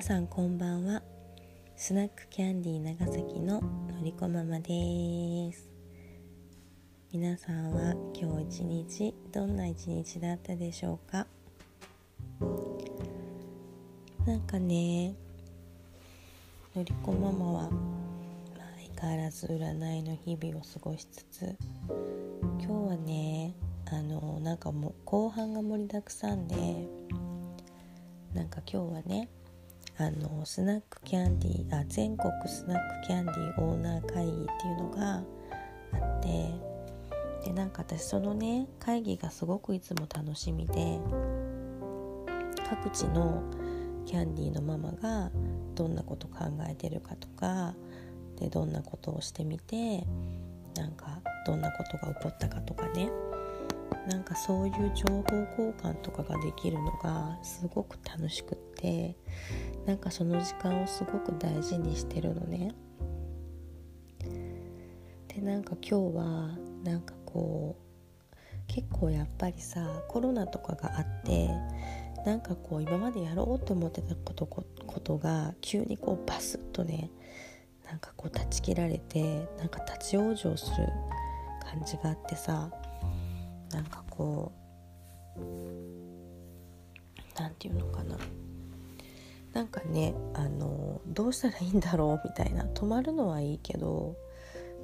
皆さんこんばんは。スナックキャンディー長崎ののりこママです。皆さんは今日一日どんな一日だったでしょうか？なんかねのりこママは、相変わらず占いの日々を過ごしつつ今日はねあのなんかもう後半が盛りだくさんでなんか今日はねあのスナックキャンディーあ全国スナックキャンディーオーナー会議っていうのがあってでなんか私そのね会議がすごくいつも楽しみで各地のキャンディーのママがどんなこと考えてるかとかでどんなことをしてみてなんかどんなことが起こったかとかね。なんかそういう情報交換とかができるのがすごく楽しくて。なんかその時間をすごく大事にしてるのね。でなんか今日はなんかこう結構やっぱりさコロナとかがあってなんかこう今までやろうと思ってたことことが急にこうバスッとねなんかこう断ち切られてなんか立ち往生する感じがあってさなんかこう何て言うのかななんかねあのどうしたらいいんだろうみたいな止まるのはいいけど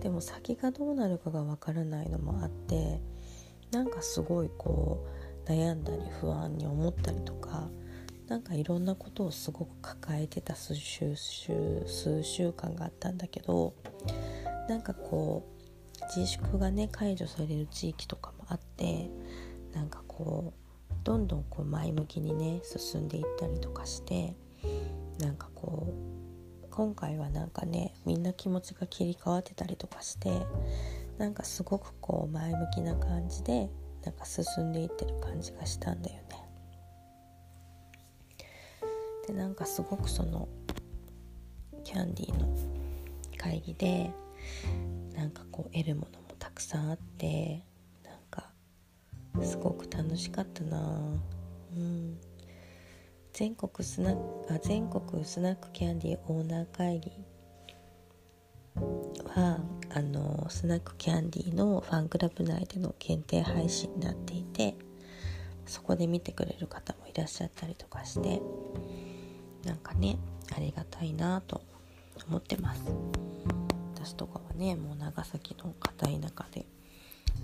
でも先がどうなるかがわからないのもあってなんかすごいこう悩んだり不安に思ったりとかなんかいろんなことをすごく抱えてた数週数週間があったんだけどなんかこう自粛がね解除される地域とかもあってなんかこうどんどんこう前向きにね進んでいったりとかしてなんかこう今回はなんかねみんな気持ちが切り替わってたりとかしてなんかすごくこう前向きな感じでなんか進んでいってる感じがしたんだよね。でなんかすごくそのキャンディーの会議でなんかこう得るものもたくさんあってなんかすごく楽しかったなうん全国スナックあ全国スナックキャンディーオーナー会議はあのスナックキャンディーのファンクラブ内での限定配信になっていてそこで見てくれる方もいらっしゃったりとかしてなんかねありがたいなと思ってます。私とかはねもう長崎の片田舎で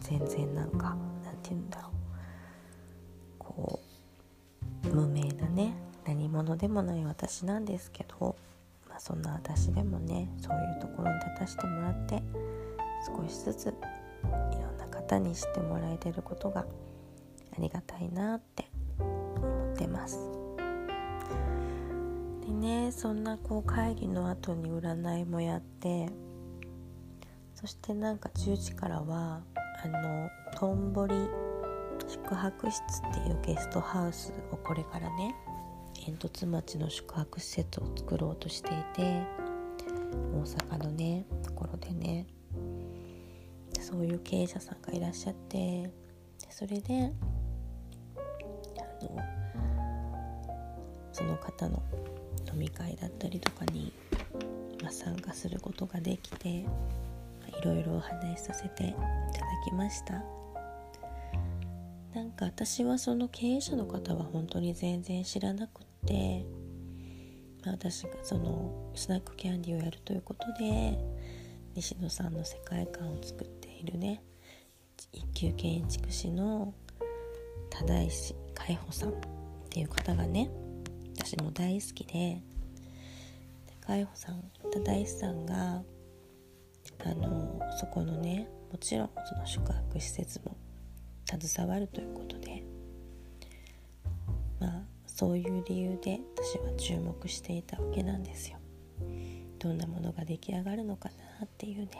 全然なんかなんて言うんだろう。こう無名なね者でもない私なんですけど、まあ、そんな私でもねそういうところに立たせてもらって少しずついろんな方に知ってもらえてることがありがたいなって思ってます。でねそんなこう会議の後に占いもやってそしてなんか10時からはあのとんぼり宿泊室っていうゲストハウスをこれからね煙突町の宿泊施設を作ろうとしていて大阪のねところでね。そういう経営者さんがいらっしゃってそれであのその方の飲み会だったりとかに、まあ、参加することができていろいろお話しさせていただきました。なんか私はその経営者の方は本当に全然知らなくて、まあ、私がそのスナックキャンディーをやるということで西野さんの世界観を作っているね一級建築士の多石海保さんっていう方がね私も大好きで海保さん忠石さんがあのそこのねもちろんその宿泊施設も携わるということでまあそういう理由で私は注目していたわけなんですよ。どんなものが出来上がるのかなっていうね。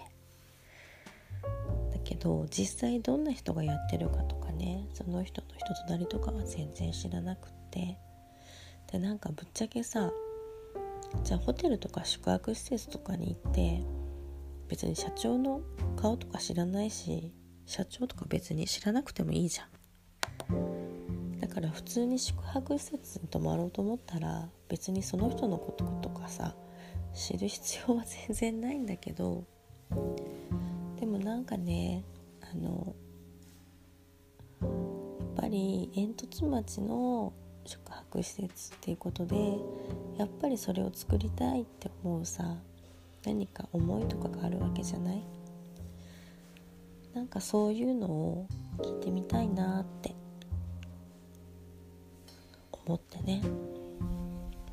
だけど実際どんな人がやってるかとかね。その人の人となりとかは全然知らなくって。でなんかぶっちゃけさじゃあホテルとか宿泊施設とかに行って別に社長の顔とか知らないし社長とか別に知らなくてもいいじゃん。から普通に宿泊施設に泊まろうと思ったら別にその人のこととかさ知る必要は全然ないんだけどでもなんかねあのやっぱり煙突町の宿泊施設っていうことでやっぱりそれを作りたいって思うさ何か思いとかがあるわけじゃない？なんかそういうのを聞いてみたいなって思ってね。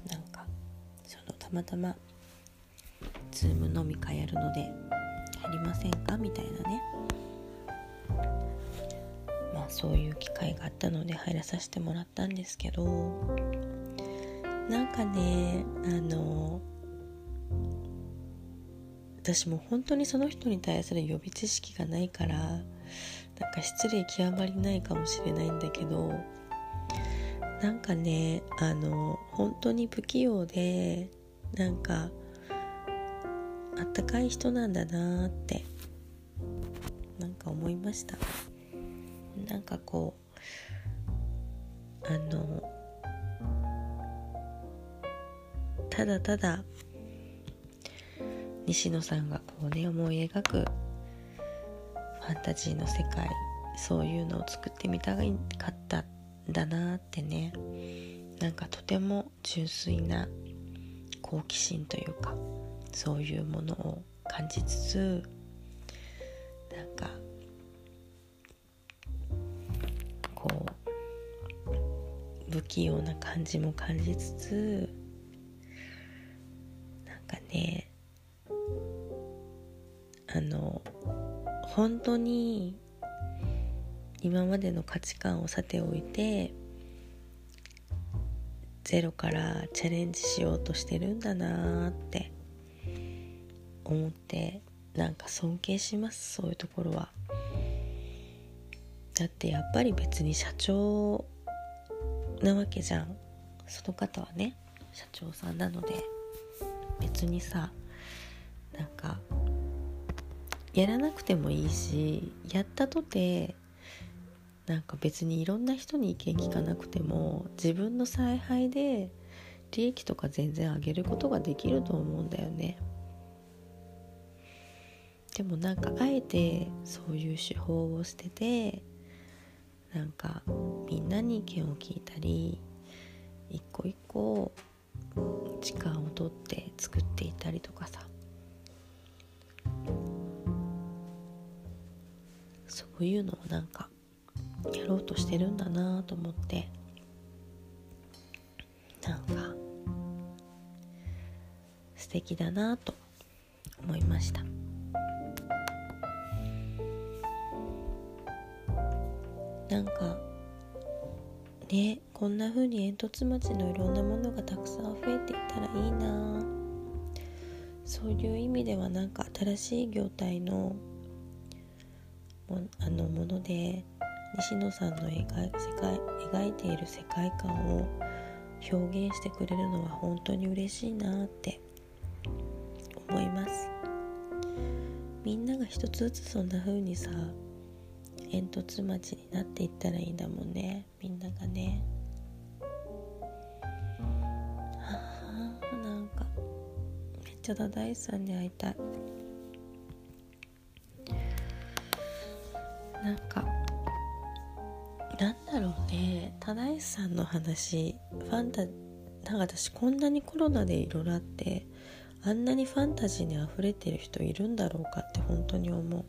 なんかそのたまたまズーム飲み会やるので入りませんか？みたいなね。まあそういう機会があったので入らさせてもらったんですけどなんかねあの私も本当にその人に対する予備知識がないからなんか失礼極まりないかもしれないんだけどなんかねあの本当に不器用でなんかあったかい人なんだなってなんか思いました。なんかこうあのただただ西野さんがこうね思い描くファンタジーの世界そういうのを作ってみたかっただなってね。なんかとても純粋な好奇心というかそういうものを感じつつなんかこう不器用な感じも感じつつなんかねあの本当に今までの価値観をさておいてゼロからチャレンジしようとしてるんだなって思ってなんか尊敬しますそういうところは。だってやっぱり別に社長なわけじゃん。その方はね社長さんなので別にさなんかやらなくてもいいしやったとてなんか別にいろんな人に意見聞かなくても自分の采配で利益とか全然上げることができると思うんだよね。でもなんかあえてそういう手法を捨ててなんかみんなに意見を聞いたり一個一個時間をとって作っていたりとかさ。そういうのをなんかやろうとしてるんだなと思って。なんか素敵だなと思いました。なんかねこんな風に煙突町のいろんなものがたくさん増えていったらいいな。そういう意味ではなんか新しい業態のもあのもので西野さんの描世界描いている世界観を表現してくれるのは本当に嬉しいなって思います。みんなが一つずつそんな風にさ煙突町になっていったらいいんだもんね。みんながね。はあなんかめっちゃダダイさんに会いたい。なんかなんだろうね。忠石さんの話。ファンタなんか私こんなにコロナでいろいろあってあんなにファンタジーにあふれてる人いるんだろうかって本当に思う。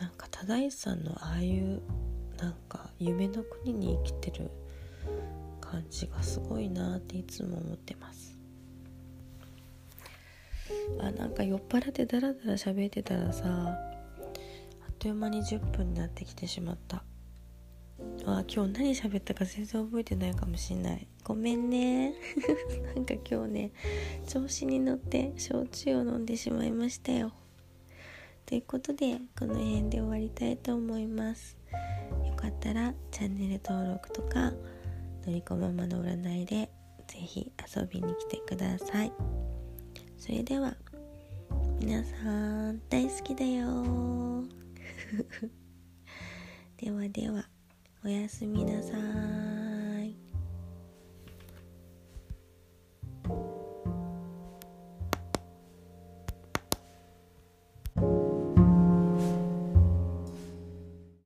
なんか忠石さんのああいうなんか夢の国に生きてる感じがすごいなっていつも思ってます。あなんか酔っ払ってダラダラ喋ってたらさという間に10分になってきてしまった。あ今日何喋ったか全然覚えてないかもしんない。ごめんね。なんか今日ね調子に乗って焼酎を飲んでしまいましたよ。ということでこの辺で終わりたいと思います。よかったらチャンネル登録とかのりこママの占いで是非遊びに来てください。それでは皆さん大好きだよ。ではではおやすみなさい。